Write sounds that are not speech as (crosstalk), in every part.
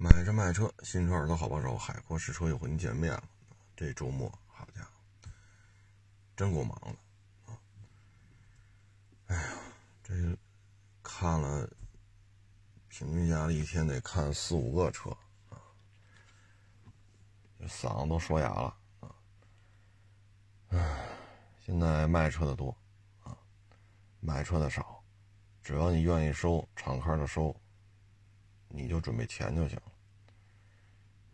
买车卖车，新车耳朵好帮手，海阔试车又和您见面了。这周末，好家伙，真够忙的啊！哎呀，这看了，平均下来一天得看四五个车啊，嗓子都说哑了啊！哎，现在卖车的多啊，买车的少，只要你愿意收，敞开的收。你就准备钱就行了，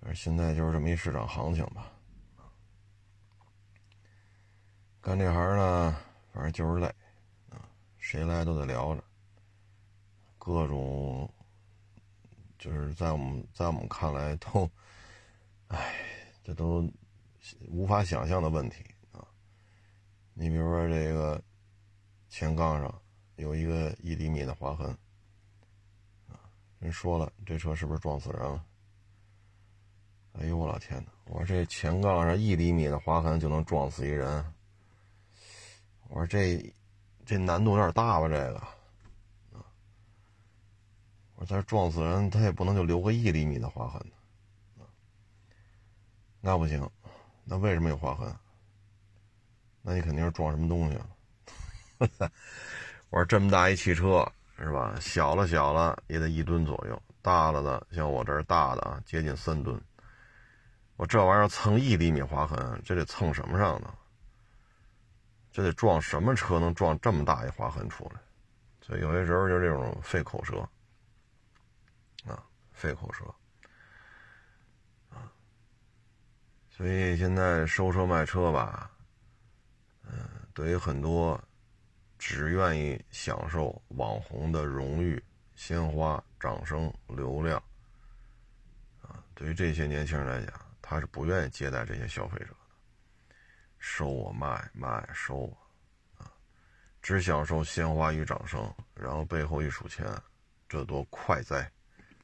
而现在就是这么一市场行情吧。干这行呢，反正就是累啊，谁来都得聊着，各种就是在我们在我们看来都，哎，这都无法想象的问题啊。你比如说这个前杠上有一个一厘米的划痕。人说了，这车是不是撞死人了？哎呦我老天哪！我说这前杠上一厘米的划痕就能撞死一人，我说这这难度有点大吧？这个，我说他撞死人，他也不能就留个一厘米的划痕那不行，那为什么有划痕？那你肯定是撞什么东西了。(laughs) 我说这么大一汽车。是吧？小了小了也得一吨左右，大了的像我这大的啊，接近三吨。我这玩意儿蹭一厘米划痕，这得蹭什么上呢？这得撞什么车能撞这么大一划痕出来？所以有些时候就这种费口舌啊，费口舌啊。所以现在收车卖车吧，嗯，对于很多。只愿意享受网红的荣誉、鲜花、掌声、流量，啊，对于这些年轻人来讲，他是不愿意接待这些消费者的，收我卖卖收我，啊，只享受鲜花与掌声，然后背后一数钱，这多快哉、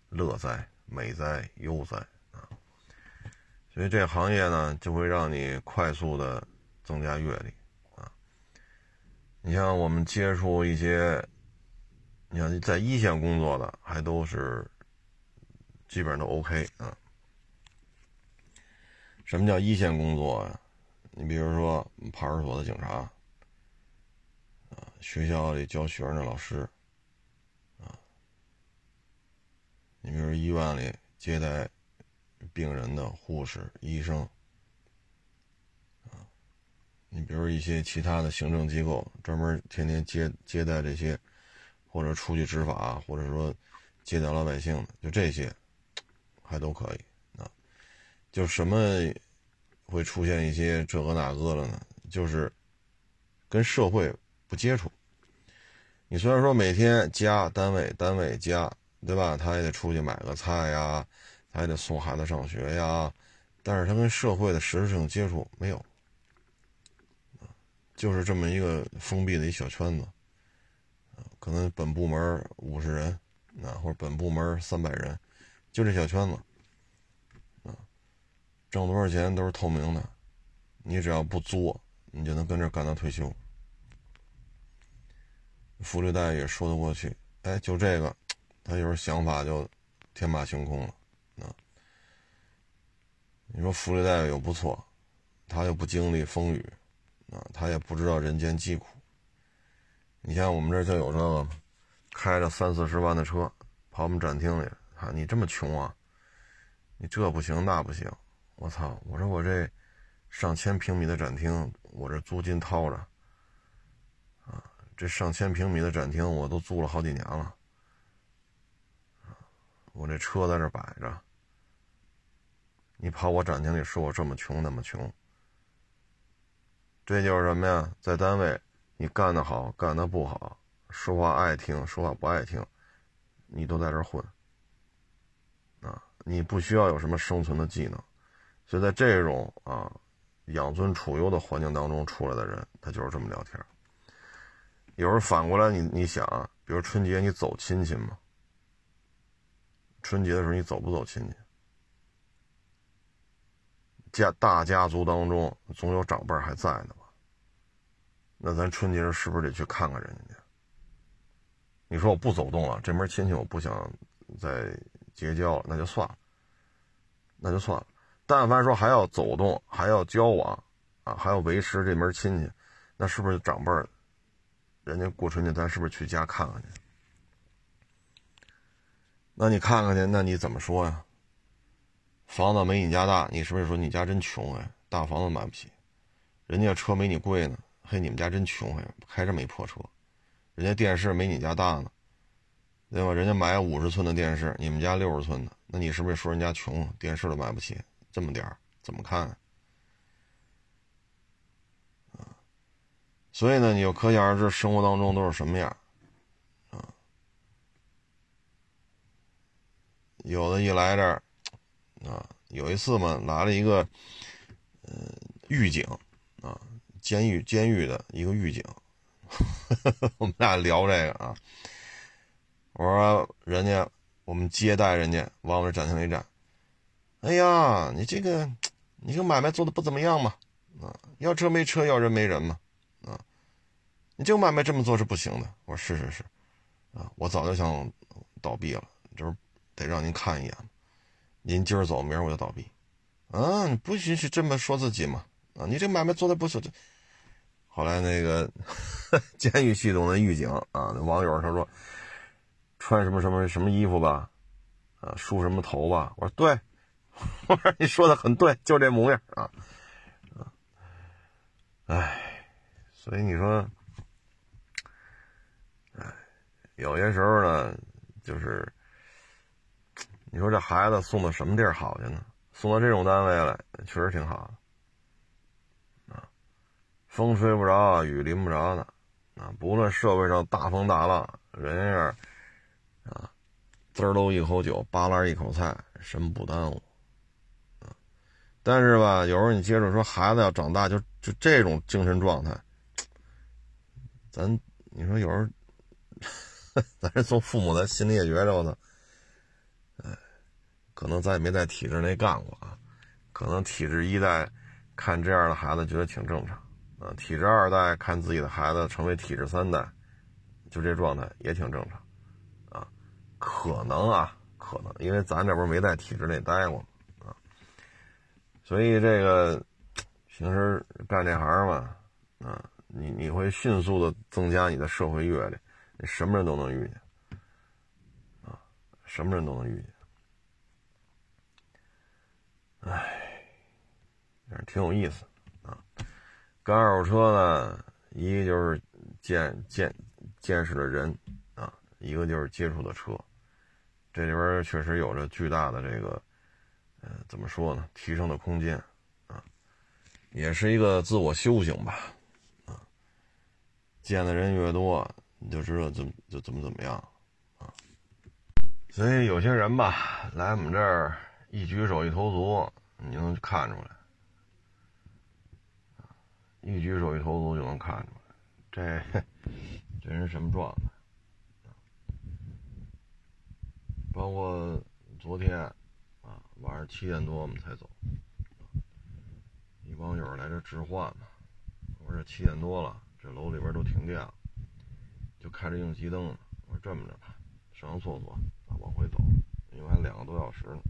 乐哉、美哉、悠哉啊！所以这行业呢，就会让你快速的增加阅历。你像我们接触一些，你像在一线工作的，还都是基本上都 OK 啊。什么叫一线工作啊？你比如说派出所的警察，啊，学校里教学生的老师，啊，你比如医院里接待病人的护士、医生。你比如一些其他的行政机构，专门天天接接待这些，或者出去执法，或者说接待老百姓的，就这些，还都可以啊。就什么会出现一些这个那个了呢？就是跟社会不接触。你虽然说每天家单位单位家，对吧？他也得出去买个菜呀，他也得送孩子上学呀，但是他跟社会的实质性接触没有。就是这么一个封闭的一小圈子，可能本部门五十人，啊，或者本部门三百人，就这小圈子，啊，挣多少钱都是透明的，你只要不作，你就能跟这干到退休，福利待遇也说得过去，哎，就这个，他有时候想法就天马行空了，啊，你说福利待遇又不错，他又不经历风雨。啊，他也不知道人间疾苦。你像我们这就有这个，开着三四十万的车跑我们展厅里，啊，你这么穷啊？你这不行那不行，我操！我说我这上千平米的展厅，我这租金掏着，啊，这上千平米的展厅我都租了好几年了，我这车在这摆着，你跑我展厅里说我这么穷那么穷。这就是什么呀？在单位，你干得好，干得不好，说话爱听，说话不爱听，你都在这混啊！你不需要有什么生存的技能，所以在这种啊养尊处优的环境当中出来的人，他就是这么聊天。有时候反过来，你你想，比如春节你走亲戚吗？春节的时候你走不走亲戚？家大家族当中总有长辈还在呢吧。那咱春节是不是得去看看人家？你说我不走动了，这门亲戚我不想再结交了，那就算了。那就算了。但凡说还要走动，还要交往，啊，还要维持这门亲戚，那是不是长辈？人家过春节，咱是不是去家看看去？那你看看去，那你怎么说呀？房子没你家大，你是不是说你家真穷哎？大房子买不起，人家车没你贵呢，嘿，你们家真穷哎，开这么一破车，人家电视没你家大呢，对吧？人家买五十寸的电视，你们家六十寸的，那你是不是说人家穷，电视都买不起？这么点儿怎么看？啊所以呢，你就可想而知，生活当中都是什么样，啊？有的一来这儿，啊，有一次嘛，来了一个，呃，狱警，啊，监狱监狱的一个狱警，(laughs) 我们俩聊这个啊，我说人家我们接待人家往我这展厅里站，哎呀，你这个你这个买卖做的不怎么样嘛，啊，要车没车，要人没人嘛。啊你这个买卖这么做是不行的。我说是是是，啊，我早就想倒闭了，就是得让您看一眼。您今儿走，明儿我就倒闭。啊，你不允许这么说自己嘛？啊，你这买卖做的不是。后来那个 (laughs) 监狱系统的狱警啊，那网友他说穿什么什么什么衣服吧，啊，梳什么头吧。我说对，我说你说的很对，就这模样啊。啊，哎，所以你说。哎有些时候呢，就是你说这孩子送到什么地儿好去呢？送到这种单位来，确实挺好的啊，风吹不着，雨淋不着的啊。不论社会上大风大浪，人家啊，滋儿喽一口酒，扒拉一口菜，什么不耽误啊？但是吧，有时候你接着说，孩子要长大，就就这种精神状态，咱你说有时候。(laughs) 咱是做父母的，心里也觉着呢，可能咱也没在体制内干过啊，可能体制一代看这样的孩子觉得挺正常啊，体制二代看自己的孩子成为体制三代，就这状态也挺正常啊，可能啊，可能，因为咱这不是没在体制内待过啊，所以这个平时干这行嘛，啊，你你会迅速的增加你的社会阅历。什么人都能遇见，啊，什么人都能遇见，哎，挺有意思啊。干二手车呢，一个就是见见见识的人啊，一个就是接触的车，这里边确实有着巨大的这个，呃，怎么说呢？提升的空间啊，也是一个自我修行吧，啊，见的人越多。你就知道怎么就怎么怎么样，啊，所以有些人吧，来我们这儿一举手一投足，你能看出来，一举手一投足就能看出来，这这人什么状态？包括昨天啊，晚上七点多我们才走，一帮友来这置换嘛，我说这七点多了，这楼里边都停电了。就开着应急灯呢。我说这么着吧，上个厕所，往回走，因为还两个多小时呢。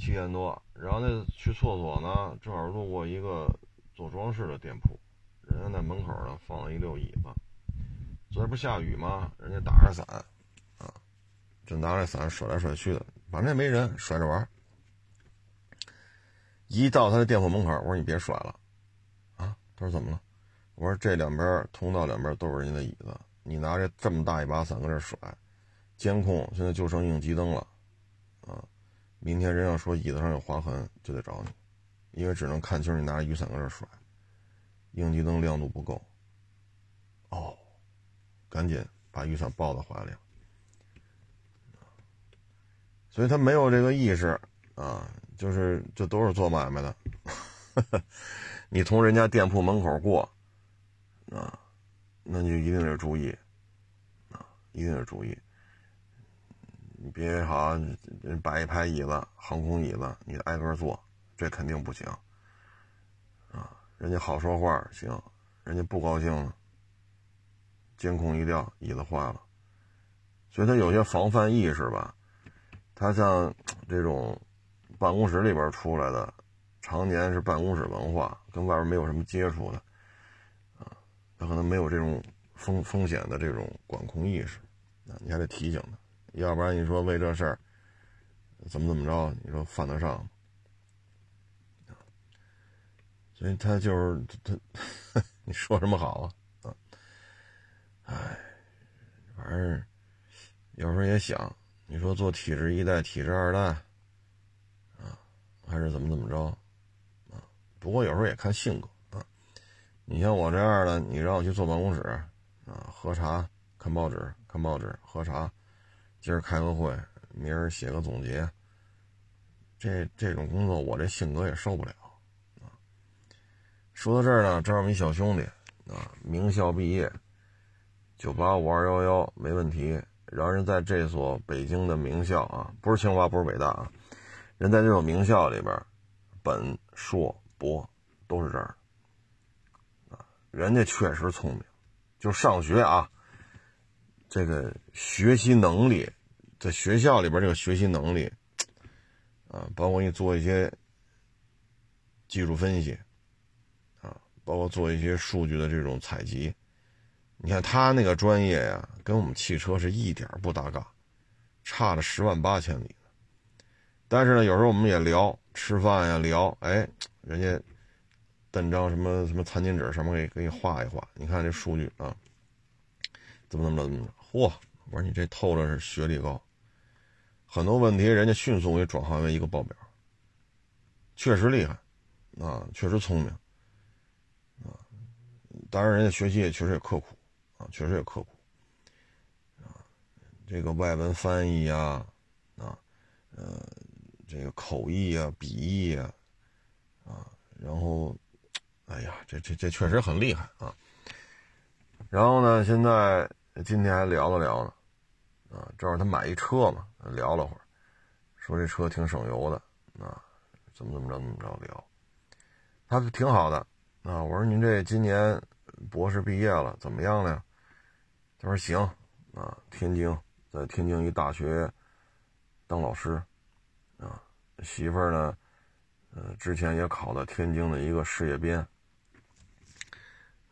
七点多，然后那去厕所呢，正好路过一个做装饰的店铺，人家在门口呢放了一溜椅子。昨天不下雨吗？人家打着伞啊，就拿着伞甩来甩去的，反正也没人，甩着玩。一到他的店铺门口，我说你别甩了啊。他说怎么了？我说这两边通道两边都是人家的椅子，你拿着这么大一把伞搁这甩，监控现在就剩应急灯了，明天人要说椅子上有划痕就得找你，因为只能看清你拿着雨伞搁这甩，应急灯亮度不够。哦，赶紧把雨伞抱到怀里。所以他没有这个意识啊，就是这都是做买卖的，(laughs) 你从人家店铺门口过。啊，那就一定得注意，啊，一定得注意，你别好人摆一排椅子，航空椅子，你挨个坐，这肯定不行，啊，人家好说话行，人家不高兴了，监控一掉，椅子坏了，所以他有些防范意识吧，他像这种办公室里边出来的，常年是办公室文化，跟外边没有什么接触的，啊，他可能没有这种风风险的这种管控意识，啊，你还得提醒他，要不然你说为这事儿怎么怎么着，你说犯得上吗？所以他就是他，(laughs) 你说什么好啊？啊，哎，反正有时候也想，你说做体制一代、体制二代，啊，还是怎么怎么着，啊，不过有时候也看性格啊。你像我这样的，你让我去坐办公室，啊，喝茶、看报纸、看报纸、喝茶，今儿开个会，明儿写个总结，这这种工作我这性格也受不了。说到这儿呢，正好我们一小兄弟啊，名校毕业，九八五二幺幺没问题。然后人在这所北京的名校啊，不是清华，不是北大啊，人在这所名校里边，本硕博都是这儿啊。人家确实聪明，就上学啊，这个学习能力，在学校里边这个学习能力啊，包括你做一些技术分析。啊包括做一些数据的这种采集，你看他那个专业呀，跟我们汽车是一点不搭嘎，差了十万八千里。但是呢，有时候我们也聊吃饭呀，聊，哎，人家登张什么什么餐巾纸，上面给给你画一画，你看这数据啊，怎么怎么着怎么着，嚯！我说你这透着是学历高，很多问题人家迅速给转化为一个报表，确实厉害，啊，确实聪明。啊当然，人家学习也确实也刻苦，啊，确实也刻苦，啊，这个外文翻译呀，啊，呃，这个口译啊，笔译啊，啊，然后，哎呀，这这这确实很厉害啊。然后呢，现在今天还聊了聊呢，啊，正好他买一车嘛，聊了会儿，说这车挺省油的，啊，怎么怎么着怎么着聊，他挺好的，啊，我说您这今年。博士毕业了，怎么样了呀？他说行啊，天津，在天津一大学当老师啊，媳妇儿呢，呃，之前也考了天津的一个事业编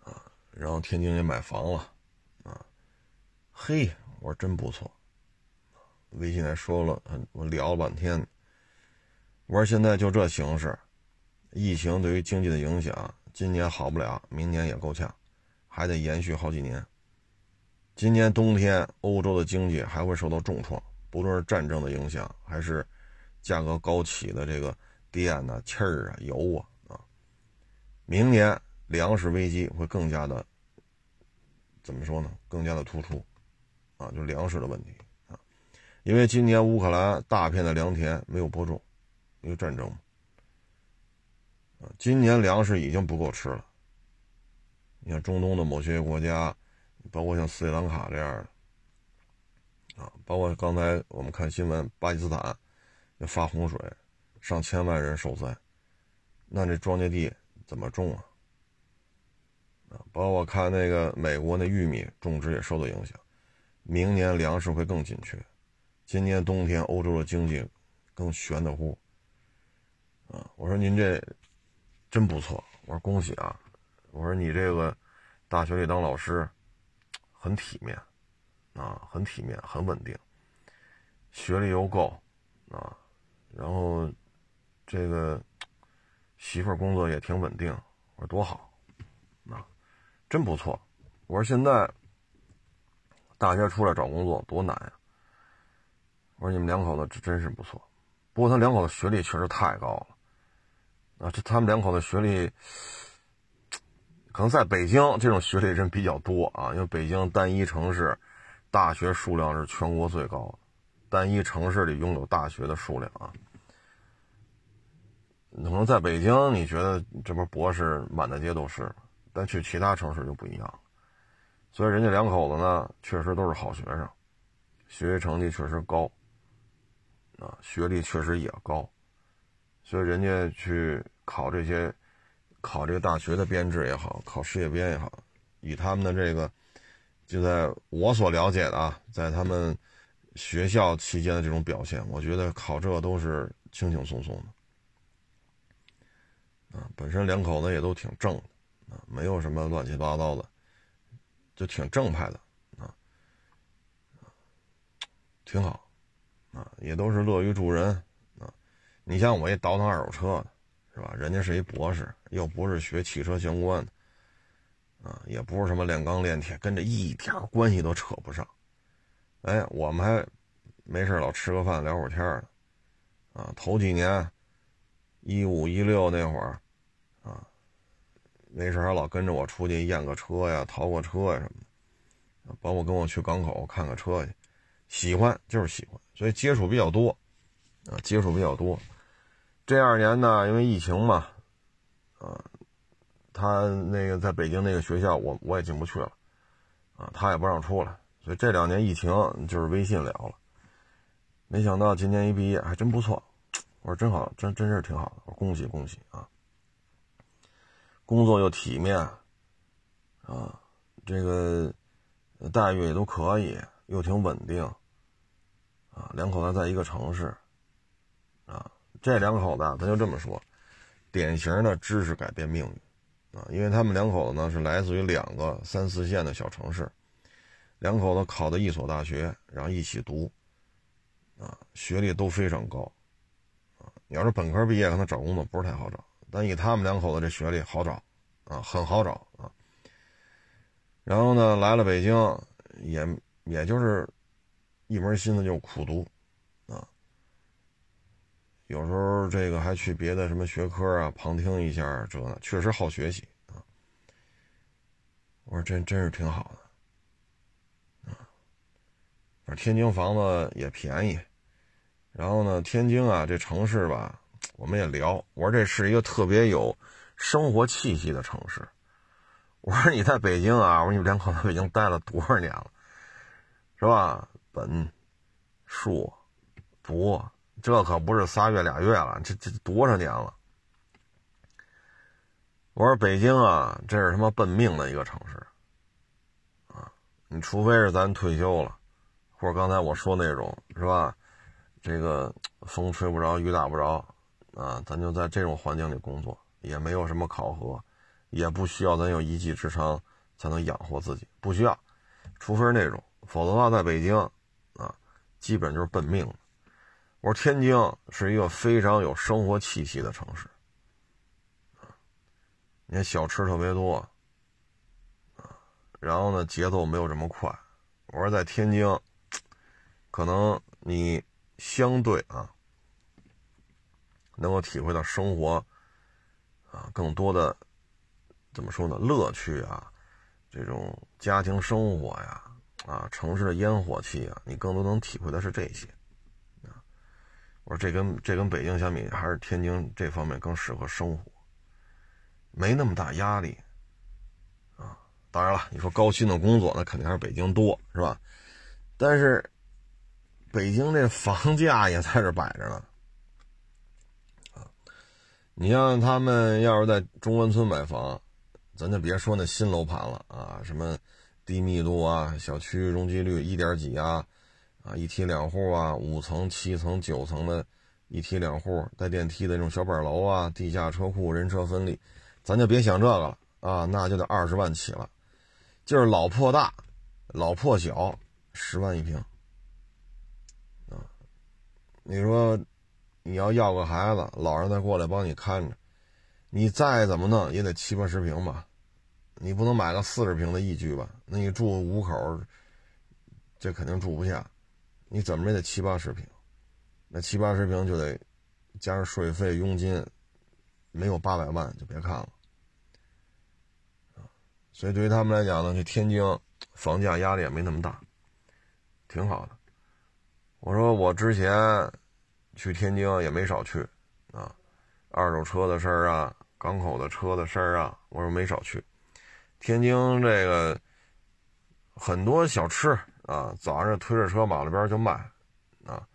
啊，然后天津也买房了，嘿，我说真不错，微信还说了，我聊了半天，我说现在就这形势，疫情对于经济的影响，今年好不了，明年也够呛。还得延续好几年。今年冬天，欧洲的经济还会受到重创，不论是战争的影响，还是价格高企的这个电呐、气儿啊、油啊啊。明年粮食危机会更加的，怎么说呢？更加的突出啊，就粮食的问题啊。因为今年乌克兰大片的粮田没有播种，因为战争啊。今年粮食已经不够吃了。你看中东的某些国家，包括像斯里兰卡这样的，啊，包括刚才我们看新闻，巴基斯坦要发洪水，上千万人受灾，那这庄稼地怎么种啊？啊，包括看那个美国那玉米种植也受到影响，明年粮食会更紧缺，今年冬天欧洲的经济更悬的乎，啊，我说您这真不错，我说恭喜啊。我说你这个大学里当老师很体面啊，很体面，很稳定，学历又够啊，然后这个媳妇工作也挺稳定。我说多好啊，真不错。我说现在大学出来找工作多难呀。我说你们两口子这真是不错，不过他两口子学历确实太高了啊，这他们两口子学历。可能在北京这种学历人比较多啊，因为北京单一城市大学数量是全国最高的，单一城市里拥有大学的数量啊。可能在北京你觉得这不博士满大街都是，但去其他城市就不一样。所以人家两口子呢，确实都是好学生，学习成绩确实高啊，学历确实也高，所以人家去考这些。考这个大学的编制也好，考事业编也好，以他们的这个，就在我所了解的啊，在他们学校期间的这种表现，我觉得考这都是轻轻松松的，啊，本身两口子也都挺正的，啊，没有什么乱七八糟的，就挺正派的，啊，挺好，啊，也都是乐于助人，啊，你像我一倒腾二手车的，是吧？人家是一博士，又不是学汽车相关的。啊，也不是什么炼钢炼铁，跟这一点关系都扯不上。哎，我们还没事老吃个饭聊会儿天呢。啊，头几年，一五一六那会儿，没事还老跟着我出去验个车呀、淘个车呀什么的，包括跟我去港口看个车去，喜欢就是喜欢，所以接触比较多，啊，接触比较多。这二年呢，因为疫情嘛，啊。他那个在北京那个学校，我我也进不去了，啊，他也不让出来，所以这两年疫情就是微信聊了。没想到今年一毕业还真不错，我说真好，真真是挺好的，我恭喜恭喜啊！工作又体面，啊，这个待遇也都可以，又挺稳定，啊，两口子在一个城市，啊，这两口子咱就这么说，典型的知识改变命运。啊，因为他们两口子呢是来自于两个三四线的小城市，两口子考的一所大学，然后一起读，啊，学历都非常高，啊，你要是本科毕业，可能找工作不是太好找，但以他们两口子这学历好找，啊，很好找啊。然后呢，来了北京，也也就是一门心思就苦读，啊，有时候这个还去别的什么学科啊旁听一下，这确实好学习啊。我说真真是挺好的，啊，天津房子也便宜，然后呢，天津啊这城市吧，我们也聊。我说这是一个特别有生活气息的城市。我说你在北京啊，我说你们两口子北京待了多少年了，是吧？本、硕、博，这可不是仨月俩月了，这这多少年了？我说北京啊，这是他妈奔命的一个城市，啊，你除非是咱退休了，或者刚才我说那种是吧？这个风吹不着，雨打不着，啊，咱就在这种环境里工作，也没有什么考核，也不需要咱有一技之长才能养活自己，不需要，除非是那种，否则的话，在北京，啊，基本就是奔命。我说天津是一个非常有生活气息的城市。你看小吃特别多，啊，然后呢节奏没有这么快。我说在天津，可能你相对啊，能够体会到生活啊更多的怎么说呢乐趣啊，这种家庭生活呀，啊城市的烟火气啊，你更多能体会的是这些。啊，我说这跟这跟北京相比，还是天津这方面更适合生活。没那么大压力，啊，当然了，你说高薪的工作，那肯定还是北京多，是吧？但是，北京这房价也在这摆着呢，你像他们要是在中关村买房，咱就别说那新楼盘了啊，什么低密度啊，小区容积率一点几啊，啊，一梯两户啊，五层、七层、九层的一梯两户带电梯的那种小板楼啊，地下车库，人车分离。咱就别想这个了啊，那就得二十万起了，就是老破大，老破小，十万一平，啊，你说你要要个孩子，老人再过来帮你看着，你再怎么弄也得七八十平吧，你不能买个四十平的一居吧？那你住五口，这肯定住不下，你怎么也得七八十平，那七八十平就得加上税费、佣金，没有八百万就别看了。所以对于他们来讲呢，这天津房价压力也没那么大，挺好的。我说我之前去天津也没少去啊，二手车的事儿啊，港口的车的事儿啊，我说没少去。天津这个很多小吃啊，早上推着车马路边就卖啊，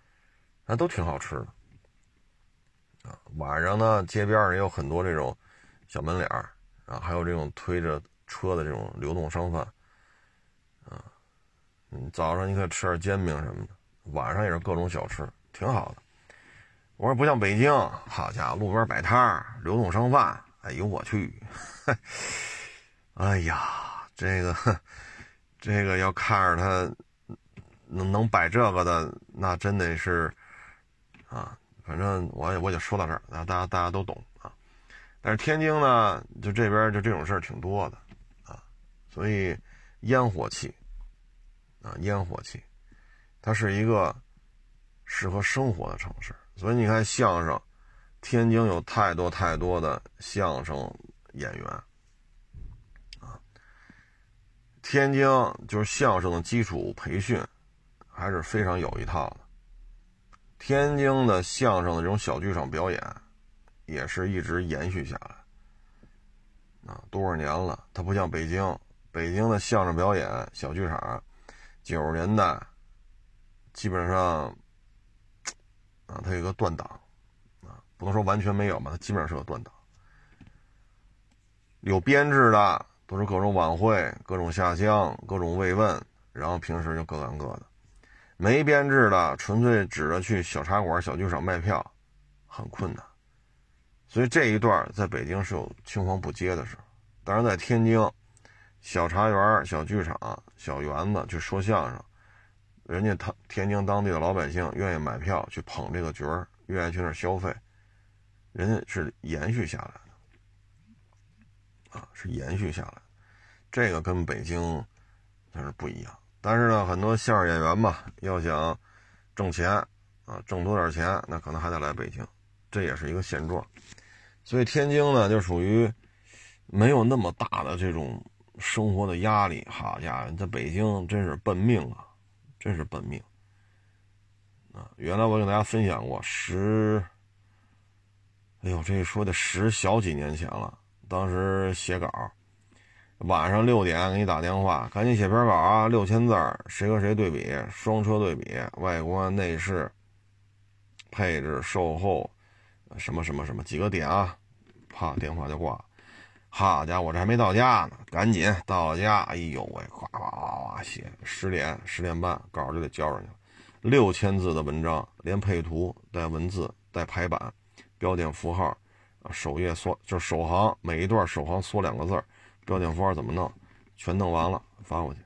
那都挺好吃的啊。晚上呢，街边也有很多这种小门脸儿啊，还有这种推着。车的这种流动商贩，啊，嗯，早上你可以吃点煎饼什么的，晚上也是各种小吃，挺好的。我说不像北京，好家伙，路边摆摊儿，流动商贩，哎呦我去，(laughs) 哎呀，这个这个要看着他能能摆这个的，那真得是啊，反正我也我就说到这儿，大家大家都懂啊。但是天津呢，就这边就这种事儿挺多的啊，所以烟火气啊，烟火气，它是一个适合生活的城市。所以你看相声，天津有太多太多的相声演员啊。天津就是相声的基础培训还是非常有一套的。天津的相声的这种小剧场表演也是一直延续下来啊，多少年了。它不像北京，北京的相声表演小剧场，九十年代基本上。啊，它有个断档，啊，不能说完全没有吧，它基本上是个断档。有编制的都是各种晚会、各种下乡、各种慰问，然后平时就各干各的。没编制的，纯粹指着去小茶馆、小剧场卖票，很困难。所以这一段在北京是有青黄不接的时候，但是在天津，小茶园、小剧场、小园子去说相声。人家他天津当地的老百姓愿意买票去捧这个角儿，愿意去那儿消费，人家是延续下来的，啊，是延续下来，这个跟北京它是不一样。但是呢，很多相声演员吧，要想挣钱啊，挣多点钱，那可能还得来北京，这也是一个现状。所以天津呢，就属于没有那么大的这种生活的压力。好家伙，在北京真是奔命啊！真是本命啊！原来我跟大家分享过十，哎呦，这说的十小几年前了。当时写稿，晚上六点给你打电话，赶紧写篇稿啊，六千字谁和谁对比，双车对比，外观、内饰、配置、售后，什么什么什么几个点啊，啪，电话就挂了。好家伙，我这还没到家呢，赶紧到家，哎呦喂，哗哗哗哗写，十点十点半稿就得交上去了，六千字的文章，连配图带文字带排版，标点符号，首页缩就是首行每一段首行缩两个字标点符号怎么弄，全弄完了发过去，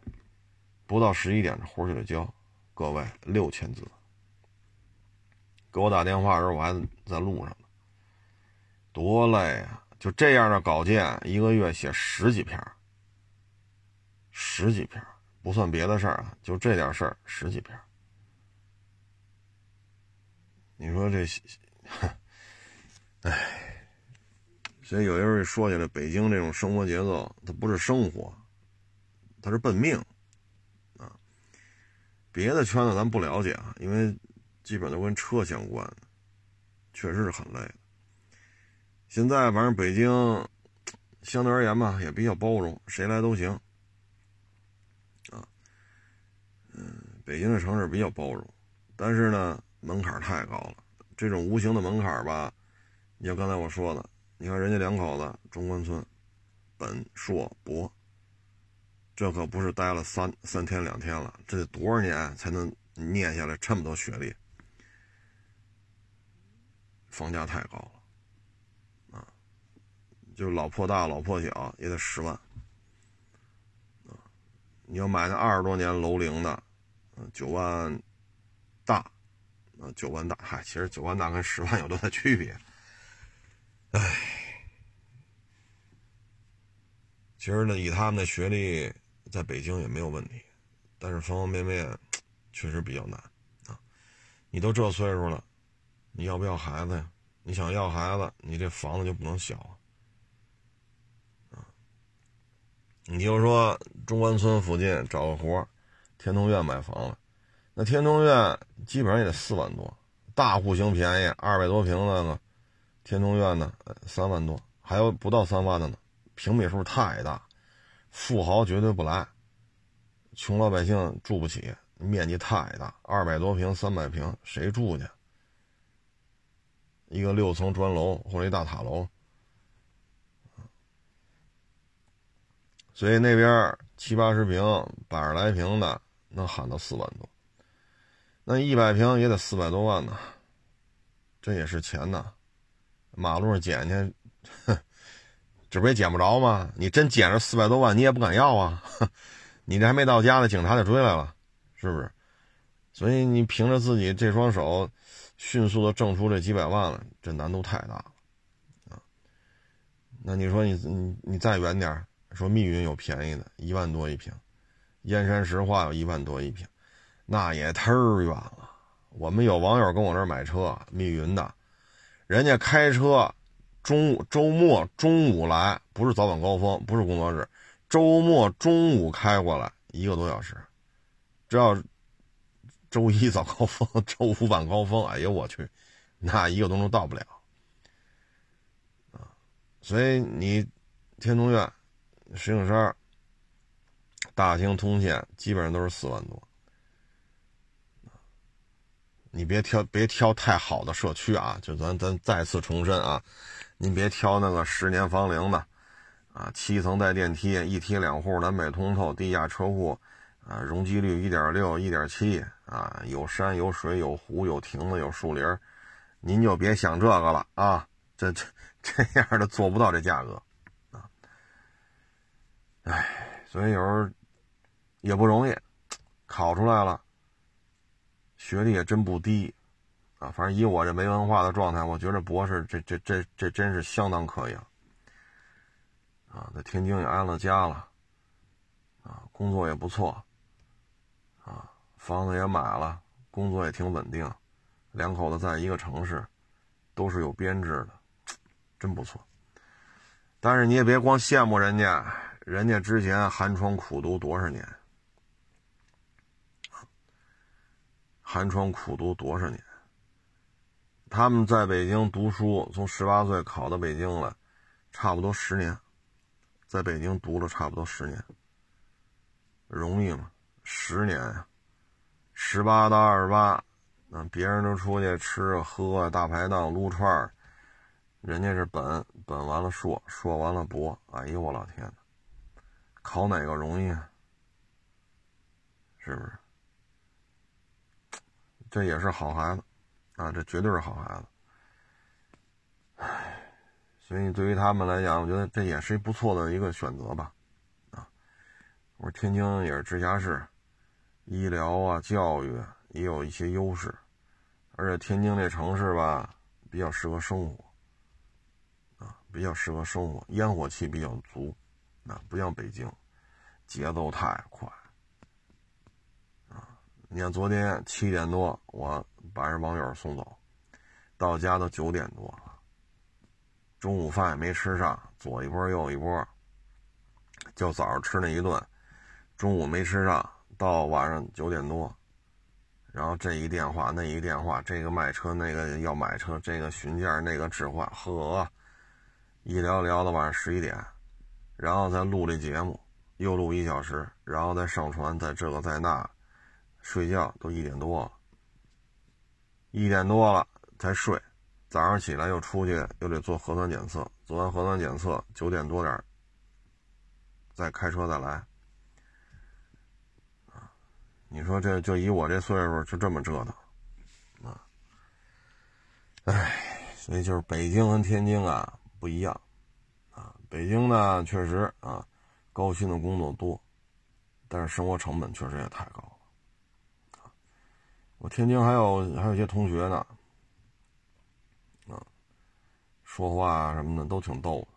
不到十一点这活就得交，各位六千字，给我打电话的时候我还在路上呢，多累啊！就这样的稿件，一个月写十几篇，十几篇不算别的事儿啊，就这点事儿十几篇。你说这，唉，所以有些时候说起来，北京这种生活节奏，它不是生活，它是奔命啊。别的圈子咱不了解啊，因为基本都跟车相关，确实是很累。现在反正北京相对而言吧，也比较包容，谁来都行。啊，嗯，北京的城市比较包容，但是呢，门槛太高了。这种无形的门槛吧，你像刚才我说的，你看人家两口子中关村，本硕博，这可不是待了三三天两天了，这得多少年才能念下来这么多学历？房价太高了。啊就老破大老破小也得十万，你要买那二十多年楼龄的，嗯，九万大，啊，九万大，嗨，其实九万大跟十万有多大区别？唉，其实呢，以他们的学历，在北京也没有问题，但是方方面面确实比较难啊。你都这岁数了，你要不要孩子呀？你想要孩子，你这房子就不能小啊。你就说中关村附近找个活天通苑买房了，那天通苑基本上也得四万多，大户型便宜，二百多平那个天通苑呢，三万多，还有不到三万的呢，平米数太大，富豪绝对不来，穷老百姓住不起，面积太大，二百多平、三百平谁住去？一个六层砖楼或者一大塔楼。所以那边七八十平、百十来平的能喊到四万多，那一百平也得四百多万呢。这也是钱呐。马路上捡去，哼，这不也捡不着吗？你真捡着四百多万，你也不敢要啊！(laughs) 你这还没到家呢，警察就追来了，是不是？所以你凭着自己这双手，迅速的挣出这几百万了，这难度太大了啊！那你说你你你再远点说密云有便宜的，一万多一平，燕山石化有一万多一平，那也忒远了。我们有网友跟我这儿买车，密云的。人家开车，中午周末中午来，不是早晚高峰，不是工作日，周末中午开过来一个多小时。这要周一早高峰，(laughs) 周五晚高峰，哎呦我去，那一个多钟到不了啊！所以你天通苑、石景山、大兴通县基本上都是四万多。你别挑，别挑太好的社区啊！就咱咱再次重申啊，您别挑那个十年房龄的，啊，七层带电梯，一梯两户，南北通透，地下车库，啊，容积率一点六、一点七，啊，有山有水有湖有亭子有树林，您就别想这个了啊！这这这样的做不到这价格，哎，所以有时候也不容易，考出来了。学历也真不低，啊，反正以我这没文化的状态，我觉得博士这这这这真是相当可以了，啊，在天津也安了家了，啊，工作也不错，啊，房子也买了，工作也挺稳定，两口子在一个城市，都是有编制的，真不错。但是你也别光羡慕人家，人家之前寒窗苦读多少年。寒窗苦读多少年？他们在北京读书，从十八岁考到北京了，差不多十年，在北京读了差不多十年，容易吗？十年呀，十八到二十八，那别人都出去吃喝大排档撸串儿，人家是本本完了硕，硕完了博，哎呦我老天呐，考哪个容易？是不是？(tsk) 这也是好孩子，啊，这绝对是好孩子。唉，所以对于他们来讲，我觉得这也是不错的一个选择吧，啊，我说天津也是直辖市，医疗啊、教育也有一些优势，而且天津这城市吧，比较适合生活，啊，比较适合生活，烟火气比较足，啊，不像北京，节奏太快。啊你看，昨天七点多，我把人网友送走，到家都九点多了。中午饭也没吃上，左一波右一波，就早上吃那一顿，中午没吃上，到晚上九点多，然后这一电话那一电话，这个卖车那个要买车，这个询价那个置换，呵，一聊聊到晚上十一点，然后再录这节目，又录一小时，然后再上传，再这个再那。睡觉都一点多了，一点多了才睡，早上起来又出去又得做核酸检测，做完核酸检测九点多点再开车再来，你说这就以我这岁数就这么折腾，啊，唉，所以就是北京和天津啊不一样，北京呢确实啊高薪的工作多，但是生活成本确实也太高了。我天津还有还有一些同学呢，啊，说话什么的都挺逗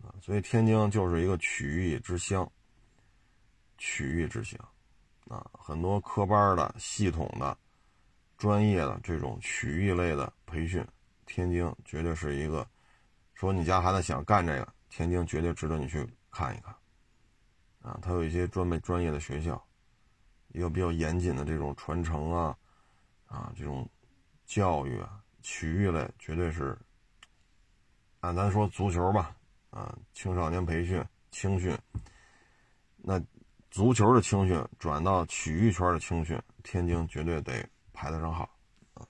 的，啊，所以天津就是一个曲艺之乡，曲艺之乡，啊，很多科班的、系统的、专业的这种曲艺类的培训，天津绝对是一个，说你家孩子想干这个，天津绝对值得你去看一看，啊，它有一些专门专业的学校，也有比较严谨的这种传承啊。啊，这种教育啊，体育类绝对是，按咱说足球吧，啊，青少年培训、青训，那足球的青训转到体育圈的青训，天津绝对得排得上号。啊，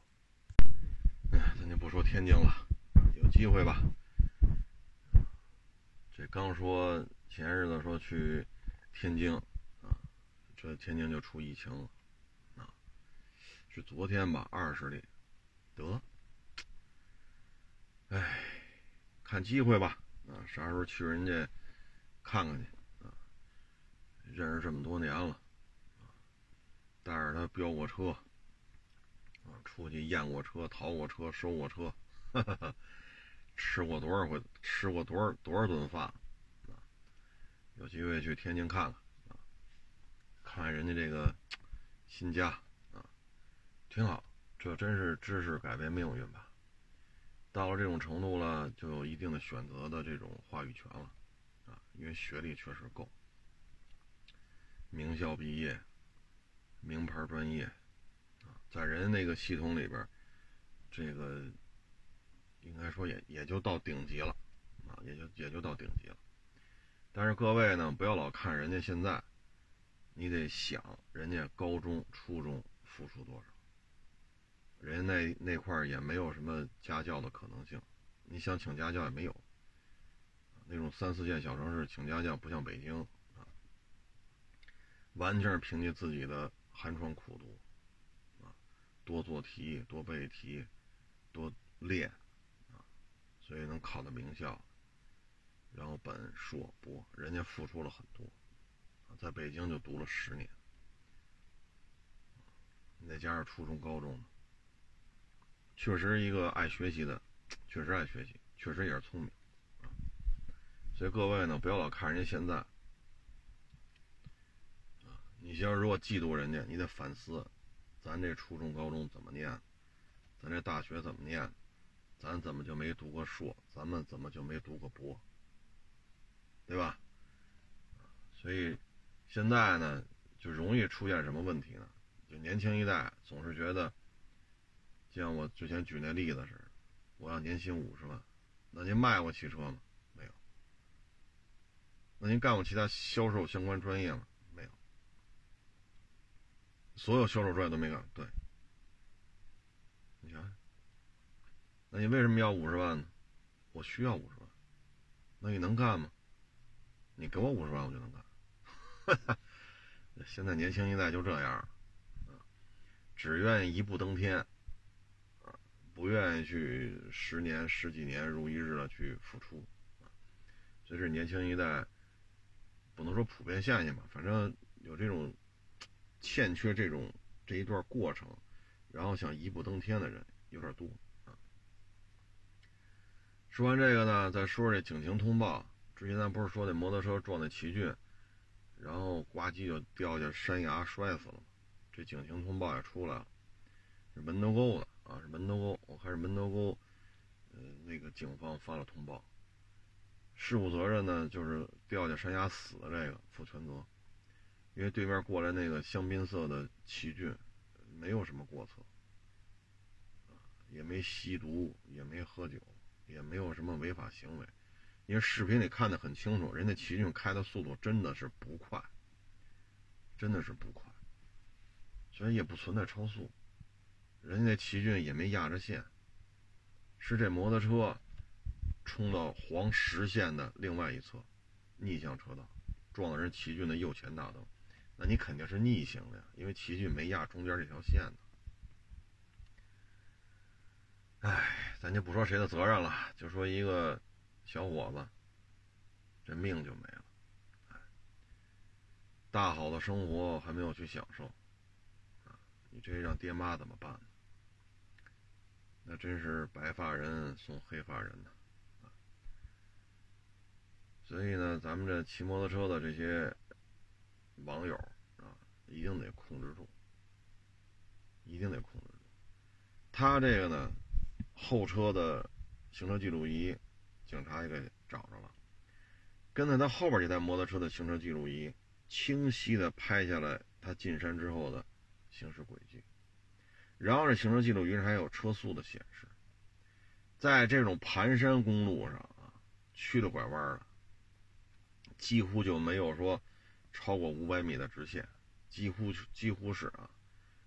哎，咱就不说天津了，有机会吧。这刚说前日子说去天津，啊，这天津就出疫情了啊。是昨天吧，二十例，得，哎看机会吧，啊，啥时候去人家看看去，啊，认识这么多年了，啊，带着他飙过车，啊，出去验过车、淘过车、收过车，哈哈哈，吃过多少回，吃过多少多少顿饭，有机会去天津看看，啊，看人家这个新家，啊，挺好，这真是知识改变命运吧。到了这种程度了，就有一定的选择的这种话语权了，啊，因为学历确实够，名校毕业，名牌专业，啊，在人那个系统里边，这个应该说也也就到顶级了，啊，也就也就到顶级了。但是各位呢，不要老看人家现在，你得想人家高中、初中付出多少。人家那那块也没有什么家教的可能性，你想请家教也没有。那种三四线小城市请家教不像北京啊，完全凭借自己的寒窗苦读啊，多做题、多背题、多练，所以能考到名校。然后本硕博，人家付出了很多，在北京就读了十年，再加上初中、高中。确实一个爱学习的，确实爱学习，确实也是聪明。所以各位呢，不要老看人家现在。你要如果嫉妒人家，你得反思，咱这初中、高中怎么念？咱这大学怎么念？咱怎么就没读过硕？咱们怎么就没读过博？对吧？所以现在呢，就容易出现什么问题呢？就年轻一代总是觉得。就像我之前举那例子似的，我要年薪五十万，那您卖过汽车吗？没有。那您干过其他销售相关专业吗？没有。所有销售专业都没干。对。你想想，那你为什么要五十万呢？我需要五十万。那你能干吗？你给我五十万，我就能干。(laughs) 现在年轻一代就这样，啊只愿意一步登天。啊不愿意去十年十几年如一日的去付出，所以这年轻一代不能说普遍现象吧，反正有这种欠缺这种这一段过程，然后想一步登天的人有点多。说完这个呢，再说说这警情通报。之前咱不是说那摩托车撞那奇骏，然后呱唧就掉下山崖摔死了吗？这警情通报也出来了，是门头沟的。啊，是门头沟，我看是门头沟，呃，那个警方发了通报，事故责任呢，就是掉下山崖死的这个负全责，因为对面过来那个香槟色的奇骏，没有什么过错，也没吸毒，也没喝酒，也没有什么违法行为，因为视频里看得很清楚，人家奇骏开的速度真的是不快，真的是不快，所以也不存在超速。人家那奇骏也没压着线，是这摩托车冲到黄实线的另外一侧逆向车道，撞了人奇骏的右前大灯，那你肯定是逆行的呀，因为奇骏没压中间这条线呢。哎，咱就不说谁的责任了，就说一个小伙子，这命就没了。大好的生活还没有去享受，啊，你这让爹妈怎么办？那真是白发人送黑发人呐，啊！所以呢，咱们这骑摩托车的这些网友啊，一定得控制住，一定得控制住。他这个呢，后车的行车记录仪，警察也给找着了，跟在他后边这台摩托车的行车记录仪，清晰的拍下来他进山之后的行驶轨迹。然后这行车记录仪上还有车速的显示，在这种盘山公路上啊，曲了拐弯的，几乎就没有说超过五百米的直线，几乎几乎是啊，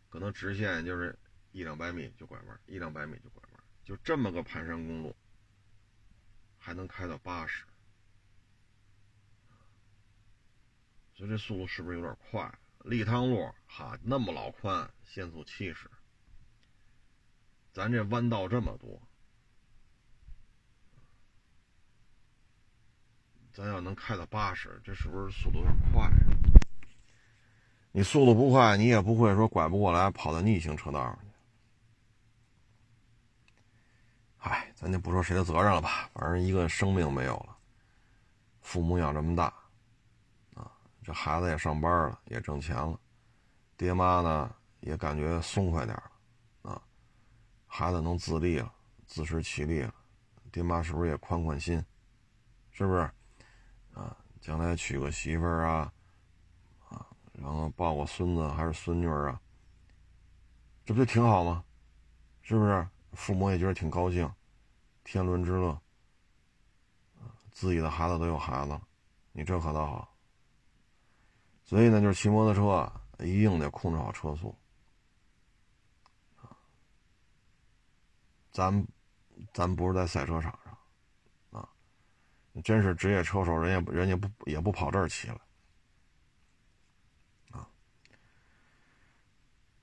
可能直线就是一两百米就拐弯，一两百米就拐弯，就这么个盘山公路，还能开到八十，所以这速度是不是有点快？立汤路哈那么老宽，限速七十。咱这弯道这么多，咱要能开到八十，这是不是速度有点快？你速度不快，你也不会说拐不过来，跑到逆行车道上去。嗨，咱就不说谁的责任了吧，反正一个生命没有了，父母养这么大，啊，这孩子也上班了，也挣钱了，爹妈呢也感觉松快点了，啊，孩子能自立了，自食其力了，爹妈是不是也宽宽心？是不是？啊，将来娶个媳妇儿啊。然后抱个孙子还是孙女啊，这不就挺好吗？是不是？父母也觉得挺高兴，天伦之乐。自己的孩子都有孩子了，你这可倒好。所以呢，就是骑摩托车一定得控制好车速。咱，咱不是在赛车场上，啊，真是职业车手，人家人家不也不跑这儿骑了。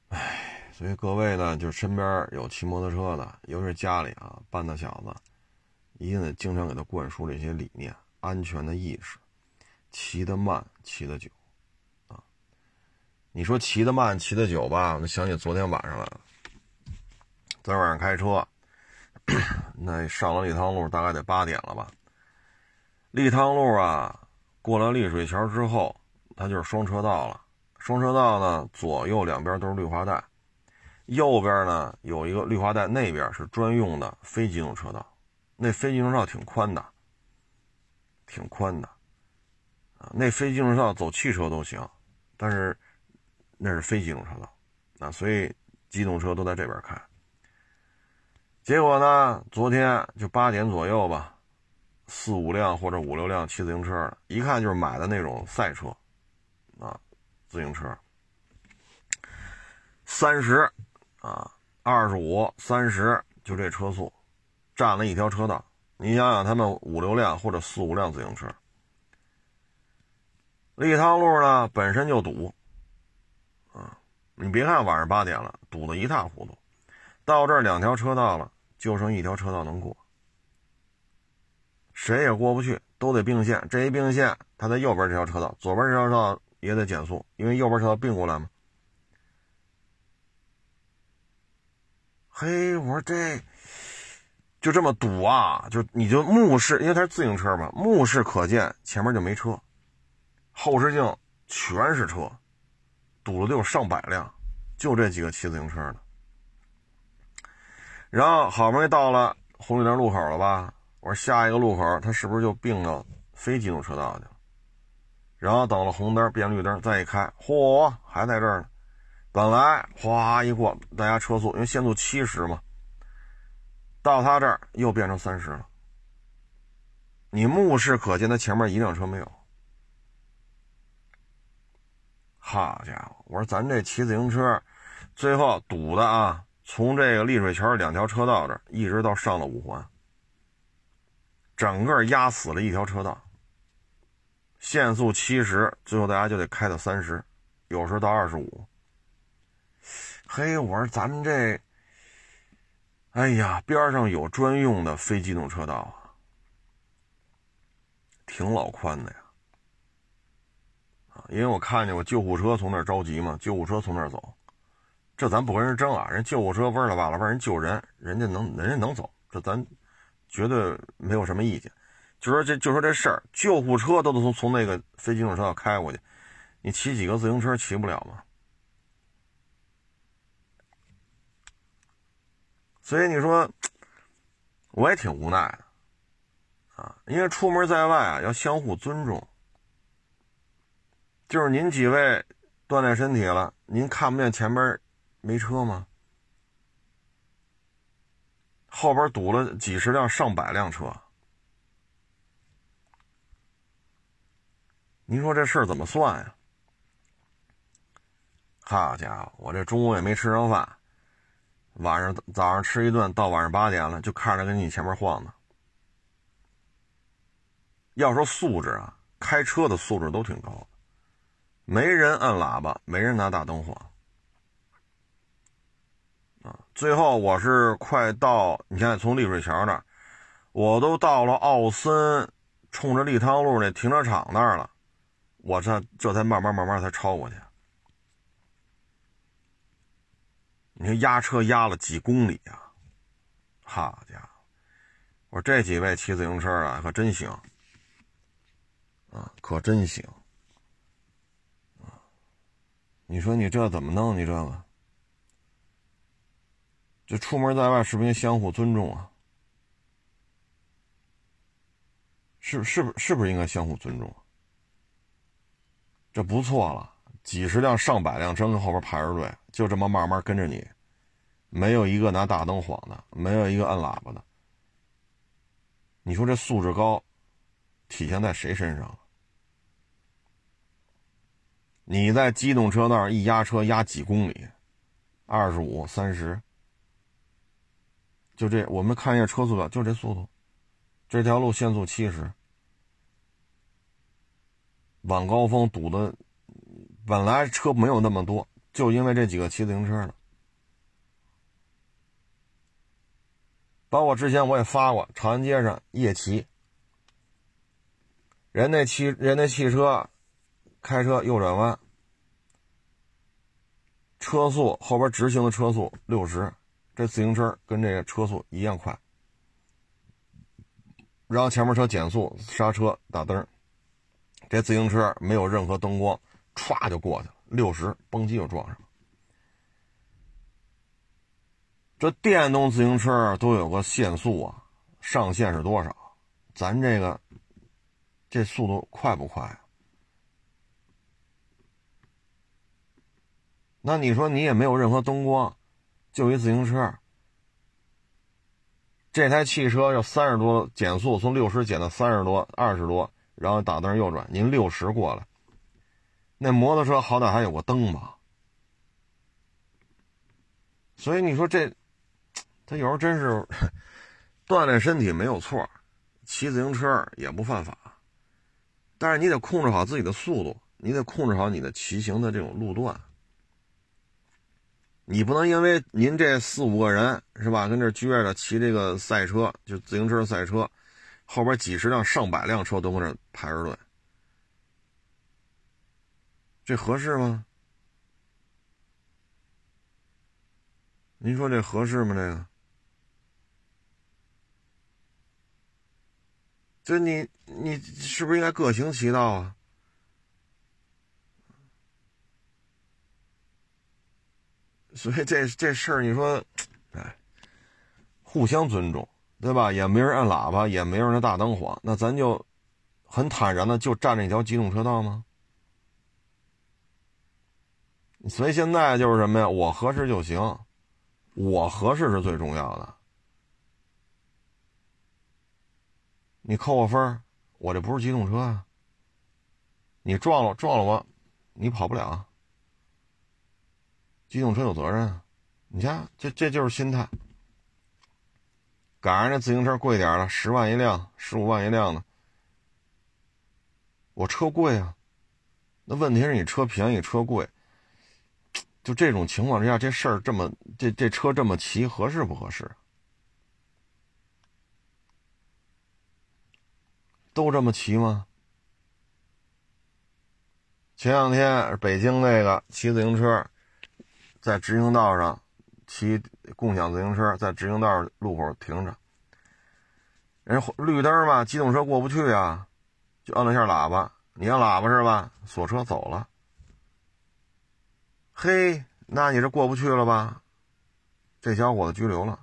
唉，所以各位呢，就是身边有骑摩托车的，尤其是家里啊，半大小子，一定得经常给他灌输这些理念、安全的意识，骑得慢，骑得久，啊，你说骑得慢，骑得久吧？我就想起昨天晚上来了，昨天晚上开车，那上了立汤路，大概得八点了吧？立汤路啊，过了丽水桥之后，它就是双车道了。双车道呢，左右两边都是绿化带，右边呢有一个绿化带，那边是专用的非机动车道。那非机动车道挺宽的，挺宽的，啊，那非机动车道走汽车都行，但是那是非机动车道，啊，所以机动车都在这边开。结果呢，昨天就八点左右吧，四五辆或者五六辆骑自行车的，一看就是买的那种赛车，啊。自行车，三十啊，二十五、三十，就这车速，占了一条车道。你想想，他们五六辆或者四五辆自行车，立汤路呢本身就堵，啊，你别看晚上八点了，堵得一塌糊涂。到这两条车道了，就剩一条车道能过，谁也过不去，都得并线。这一并线，他在右边这条车道，左边这条车道。也得减速，因为右边车道并过来嘛。嘿，我说这就这么堵啊！就你就目视，因为它是自行车嘛，目视可见前面就没车，后视镜全是车，堵了得有上百辆，就这几个骑自行车的。然后好不容易到了红绿灯路口了吧？我说下一个路口，它是不是就并到非机动车道去了？然后等了红灯变绿灯，再一开，嚯，还在这儿呢。本来哗一过，大家车速因为限速七十嘛，到他这儿又变成三十了。你目视可见，他前面一辆车没有。好家伙，我说咱这骑自行车，最后堵的啊，从这个丽水桥两条车道这一直到上了五环，整个压死了一条车道。限速七十，最后大家就得开到三十，有时候到二十五。嘿，我说咱们这，哎呀，边上有专用的非机动车道啊，挺老宽的呀。啊，因为我看见过救护车从那儿着急嘛，救护车从那儿走，这咱不跟人争啊，人救护车嗡了哇了，帮人救人，人家能，人家能走，这咱绝对没有什么意见。就说这就说这事儿，救护车都得从从那个非机动车道开过去，你骑几个自行车骑不了吗？所以你说，我也挺无奈的啊，因为出门在外啊要相互尊重。就是您几位锻炼身体了，您看不见前边没车吗？后边堵了几十辆、上百辆车。您说这事儿怎么算呀？好家伙，我这中午也没吃上饭，晚上早上吃一顿，到晚上八点了就看着跟你前面晃呢。要说素质啊，开车的素质都挺高的，没人摁喇叭，没人拿大灯晃。啊，最后我是快到，你看从丽水桥那儿，我都到了奥森。冲着立汤路那停车场那儿了，我这这才慢慢慢慢才超过去。你说压车压了几公里啊？好家伙！我说这几位骑自行车啊，可真行啊，可真行啊！你说你这怎么弄？你这个，这出门在外是不是应该相互尊重啊？是是不是不是应该相互尊重？这不错了，几十辆上百辆车跟后边排着队，就这么慢慢跟着你，没有一个拿大灯晃的，没有一个按喇叭的。你说这素质高，体现在谁身上了？你在机动车道一压车压几公里，二十五、三十，就这，我们看一下车速表，就这速度。这条路限速七十，晚高峰堵的，本来车没有那么多，就因为这几个骑自行车的。包括之前我也发过，长安街上夜骑，人那汽人那汽车开车右转弯，车速后边直行的车速六十，这自行车跟这个车速一样快。然后前面车减速刹车打灯，这自行车没有任何灯光，歘就过去了，六十蹦叽就撞上了。这电动自行车都有个限速啊，上限是多少？咱这个这速度快不快？那你说你也没有任何灯光，就一自行车。这台汽车要三十多减速，从六十减到三十多、二十多，然后打灯右转，您六十过来，那摩托车好歹还有个灯吧？所以你说这，他有时候真是锻炼身体没有错，骑自行车也不犯法，但是你得控制好自己的速度，你得控制好你的骑行的这种路段。你不能因为您这四五个人是吧，跟这撅着骑这个赛车，就自行车赛车，后边几十辆、上百辆车都搁这排着队，这合适吗？您说这合适吗？这个，这你你是不是应该各行其道啊？(laughs) 所以这这事儿，你说，哎，互相尊重，对吧？也没人按喇叭，也没人那大灯晃，那咱就很坦然的就占着一条机动车道吗？所以现在就是什么呀？我合适就行，我合适是最重要的。你扣我分我这不是机动车啊。你撞了撞了我，你跑不了。机动车有责任，你看，这这就是心态。赶上那自行车贵点了，十万一辆，十五万一辆的，我车贵啊。那问题是你车便宜，车贵。就这种情况之下，这事儿这么这这车这么骑合适不合适？都这么骑吗？前两天北京那个骑自行车。在直行道上骑共享自行车，在直行道路口停着，人绿灯嘛，机动车过不去啊，就按了一下喇叭，你按喇叭是吧？锁车走了。嘿，那你这过不去了吧？这小伙子拘留了。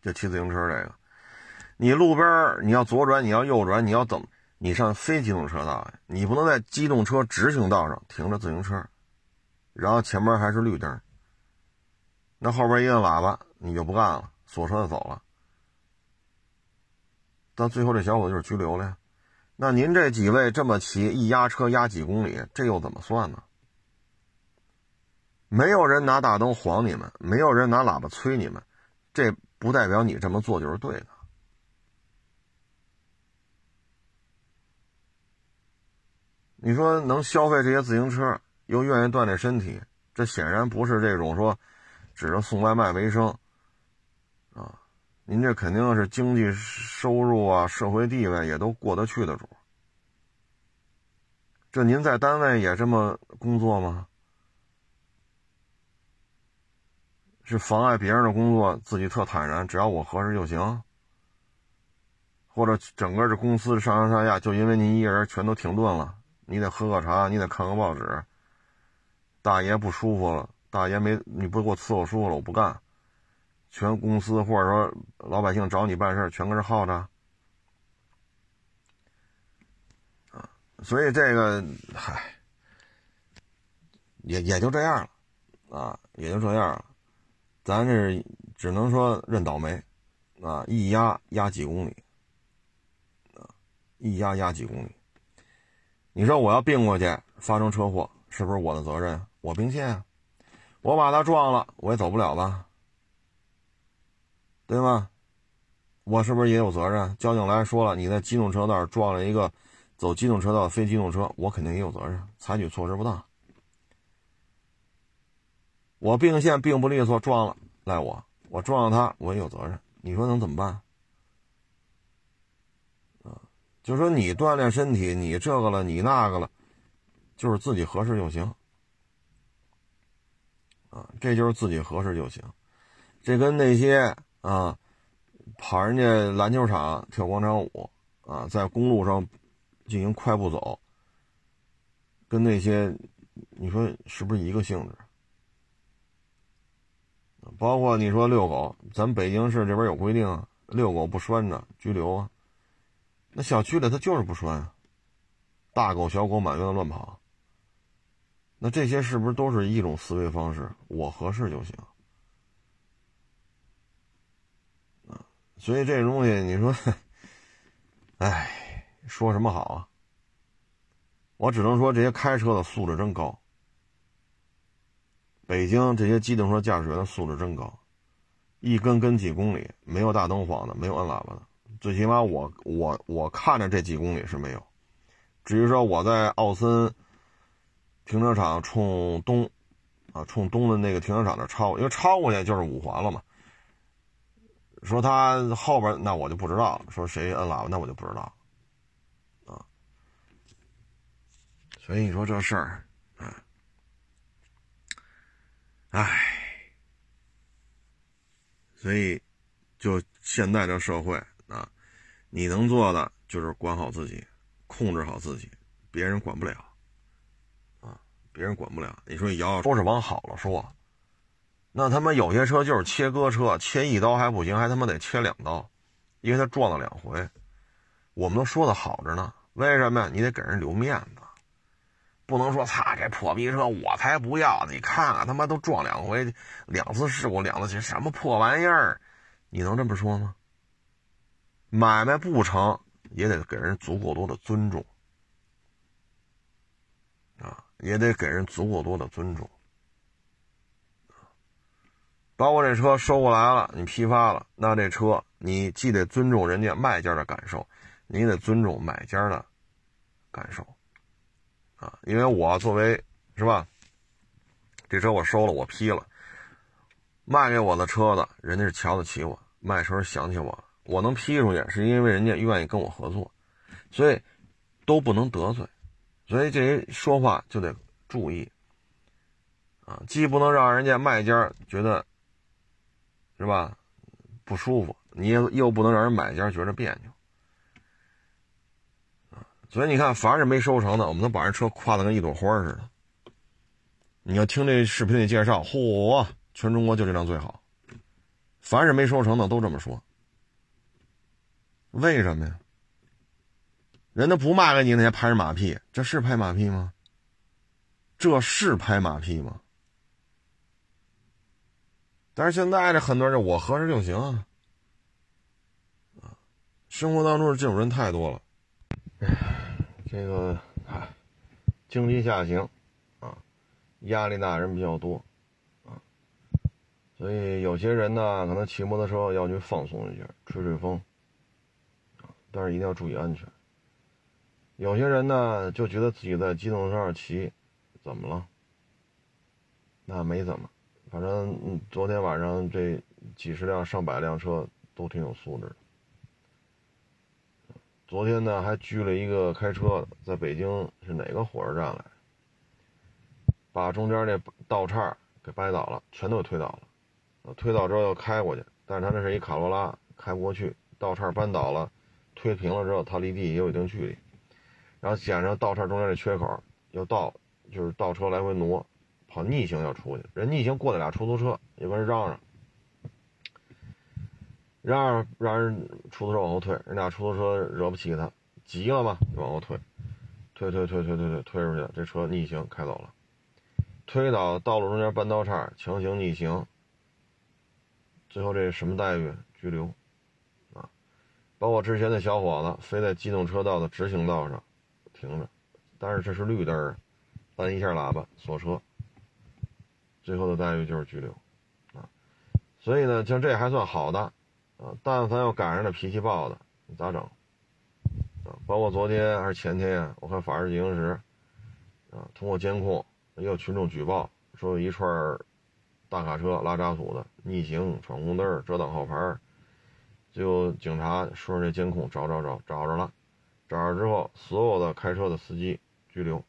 就骑自行车这个，你路边你要左转，你要右转，你要怎么？你上非机动车道，你不能在机动车直行道上停着自行车。然后前面还是绿灯，那后边一按喇叭，你就不干了，锁车就走了。到最后这小伙子就是拘留了呀。那您这几位这么骑，一压车压几公里，这又怎么算呢？没有人拿大灯晃你们，没有人拿喇叭催你们，这不代表你这么做就是对的。你说能消费这些自行车？又愿意锻炼身体，这显然不是这种说，指着送外卖为生，啊，您这肯定是经济收入啊、社会地位也都过得去的主。这您在单位也这么工作吗？是妨碍别人的工作，自己特坦然，只要我合适就行。或者整个这公司上上下下就因为您一个人全都停顿了，你得喝个茶，你得看个报纸。大爷不舒服了，大爷没你不给我伺候舒服了，我不干。全公司或者说老百姓找你办事全搁这耗着。啊，所以这个，嗨，也也就这样了，啊，也就这样了。咱这只能说认倒霉，啊，一压压几公里。一压压几公里，你说我要并过去发生车祸，是不是我的责任？我并线啊，我把他撞了，我也走不了吧，对吗？我是不是也有责任？交警来说了，你在机动车道撞了一个走机动车道非机动车，我肯定也有责任，采取措施不当。我并线并不利索，撞了赖我，我撞了他，我也有责任。你说能怎么办？就说你锻炼身体，你这个了，你那个了，就是自己合适就行，啊，这就是自己合适就行。这跟那些啊，跑人家篮球场跳广场舞啊，在公路上进行快步走，跟那些你说是不是一个性质？包括你说遛狗，咱北京市这边有规定，遛狗不拴着拘留啊。那小区里他就是不拴，大狗小狗满院子乱跑。那这些是不是都是一种思维方式？我合适就行。所以这东西你说，哎，说什么好啊？我只能说这些开车的素质真高。北京这些机动车驾驶员的素质真高，一跟跟几公里，没有大灯晃的，没有摁喇叭的。最起码我我我看着这几公里是没有，至于说我在奥森停车场冲东啊冲东的那个停车场那超，因为超过去就是五环了嘛。说他后边那我就不知道，说谁摁喇叭那我就不知道啊。所以你说这事儿，唉，所以就现在这社会。啊，你能做的就是管好自己，控制好自己，别人管不了。啊，别人管不了。你说摇摇说是往好了说，那他妈有些车就是切割车，切一刀还不行，还他妈得切两刀，因为他撞了两回。我们都说的好着呢，为什么呀？你得给人留面子，不能说擦这破逼车我才不要呢！你看看他妈都撞两回，两次事故两次什么破玩意儿？你能这么说吗？买卖不成，也得给人足够多的尊重，啊，也得给人足够多的尊重。包括这车收过来了，你批发了，那这车你既得尊重人家卖家的感受，你也得尊重买家的感受，啊，因为我作为是吧，这车我收了，我批了，卖给我的车子，人家是瞧得起我，卖车想起我。我能批出去，是因为人家愿意跟我合作，所以都不能得罪，所以这些说话就得注意啊，既不能让人家卖家觉得是吧不舒服，你也又不能让人买家觉得别扭，所以你看，凡是没收成的，我们能把人车夸的跟一朵花似的。你要听这视频里介绍，嚯，全中国就这辆最好。凡是没收成的都这么说。为什么呀？人家不卖给你，那些拍着马屁，这是拍马屁吗？这是拍马屁吗？但是现在这很多人，我合适就行啊。啊，生活当中这种人太多了。这个唉，经济下行啊，压力大人比较多啊，所以有些人呢，可能骑摩托车要去放松一下，吹吹风。但是一定要注意安全。有些人呢就觉得自己在机动车上骑，怎么了？那没怎么，反正昨天晚上这几十辆、上百辆车都挺有素质的。昨天呢，还拘了一个开车的，在北京是哪个火车站来？把中间那道岔给掰倒了，全都给推倒了。推倒之后又开过去，但是他那是一卡罗拉，开不过去，道岔扳倒了，推平了之后，他离地也有一定距离。然后捡上道岔中间这缺口，又倒，就是倒车来回挪，跑逆行要出去，人逆行过来俩出租车，也跟人嚷嚷。让让人出租车往后退，人家出租车惹不起他，急了嘛，就往后退，推推推推推推推出去，这车逆行开走了，推倒道路中间半道岔，强行逆行，最后这什么待遇？拘留，啊，包括之前那小伙子非在机动车道的直行道上停着，但是这是绿灯儿，按一下喇叭锁车，最后的待遇就是拘留，啊，所以呢，像这还算好的。啊，但凡要赶上那脾气暴的，你咋整？啊，包括昨天还是前天呀，我看法制进行时，啊，通过监控也有群众举报说有一串大卡车拉渣土的逆行闯红灯遮挡号牌，最后警察顺着这监控找找找找着了，找着之后所有的开车的司机拘留，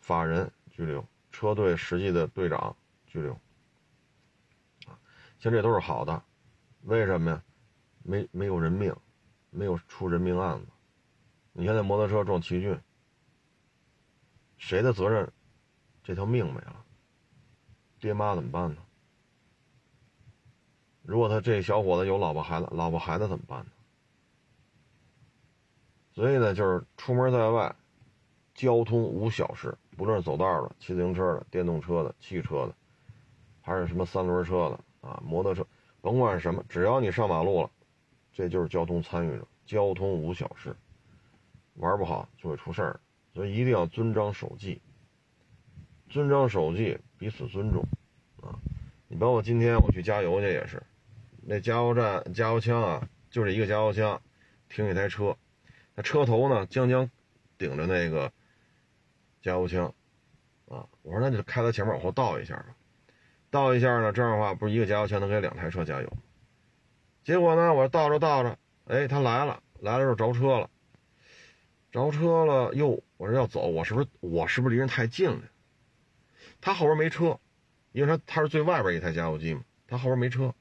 法人拘留，车队实际的队长拘留，啊，像这都是好的，为什么呀？没没有人命，没有出人命案子。你看那摩托车撞奇骏，谁的责任？这条命没了，爹妈怎么办呢？如果他这小伙子有老婆孩子，老婆孩子怎么办呢？所以呢，就是出门在外，交通无小事，不论是走道的、骑自行车的、电动车的、汽车的，还是什么三轮车的啊、摩托车，甭管是什么，只要你上马路了。这就是交通参与者，交通无小事，玩不好就会出事儿，所以一定要遵章守纪。遵章守纪，彼此尊重，啊，你包括今天我去加油去也是，那加油站加油枪啊，就这一个加油枪，停一台车，那车头呢将将顶着那个加油枪，啊，我说那就开到前面往后倒一下吧，倒一下呢，这样的话不是一个加油枪能给两台车加油。结果呢，我倒着倒着，哎，他来了，来了之后着车了，着车了，哟，我说要走，我是不是我是不是离人太近了？他后边没车，因为他他是最外边一台加油机嘛，他后边没车。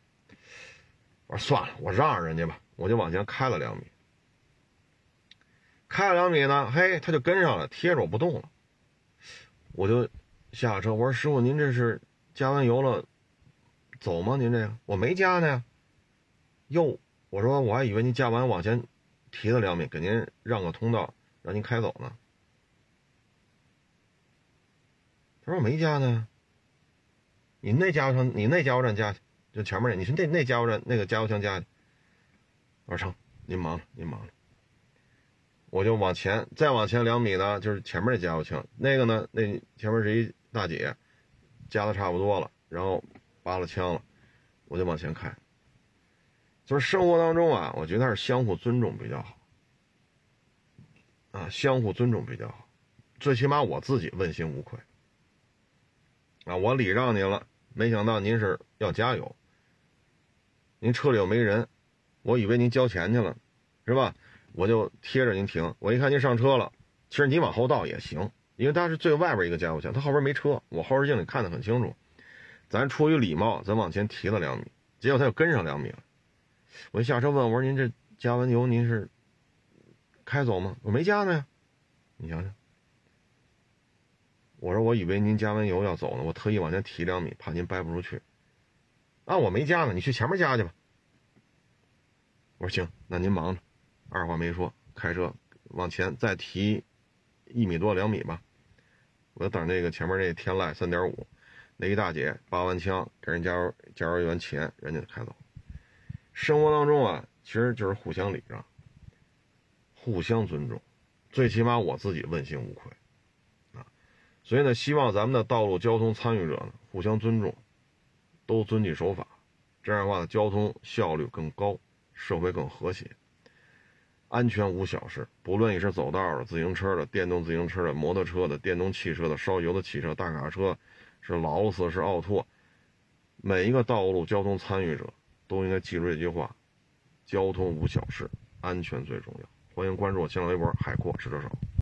我说算了，我让着人家吧，我就往前开了两米，开了两米呢，嘿，他就跟上了，贴着我不动了，我就下车，我说师傅，您这是加完油了走吗？您这个我没加呢呀。哟，我说我还以为您加完往前提了两米，给您让个通道，让您开走呢。他说我没加呢。你那加油站，你那加油站加去，就前面那，你是那那加油站那个加油枪加去。我说成，您忙着，您忙着。我就往前再往前两米呢，就是前面那加油枪，那个呢，那前面是一大姐，加的差不多了，然后拔了枪了，我就往前开。就是生活当中啊，我觉得是相互尊重比较好，啊，相互尊重比较好，最起码我自己问心无愧，啊，我礼让您了，没想到您是要加油，您车里又没人，我以为您交钱去了，是吧？我就贴着您停，我一看您上车了，其实你往后倒也行，因为他是最外边一个加油枪，他后边没车，我后视镜里看得很清楚，咱出于礼貌，咱往前提了两米，结果他又跟上两米了。我一下车问我说：“您这加完油您是开走吗？”我没加呢呀，你想想。我说我以为您加完油要走呢，我特意往前提两米，怕您掰不出去。啊，我没加呢，你去前面加去吧。我说行，那您忙着，二话没说，开车往前再提一米多两米吧。我就等那个前面那天籁三点五，那一大姐拔完枪给人加油加油员钱，人家就开走。生活当中啊，其实就是互相礼让、互相尊重，最起码我自己问心无愧啊。所以呢，希望咱们的道路交通参与者呢，互相尊重，都遵纪守法，这样的话，交通效率更高，社会更和谐，安全无小事。不论你是走道的、自行车的、电动自行车的、摩托车的、电动汽车的、烧油的汽车、大卡车，是劳斯是奥拓，每一个道路交通参与者。都应该记住这句话：交通无小事，安全最重要。欢迎关注我新浪微博“海阔试车手”。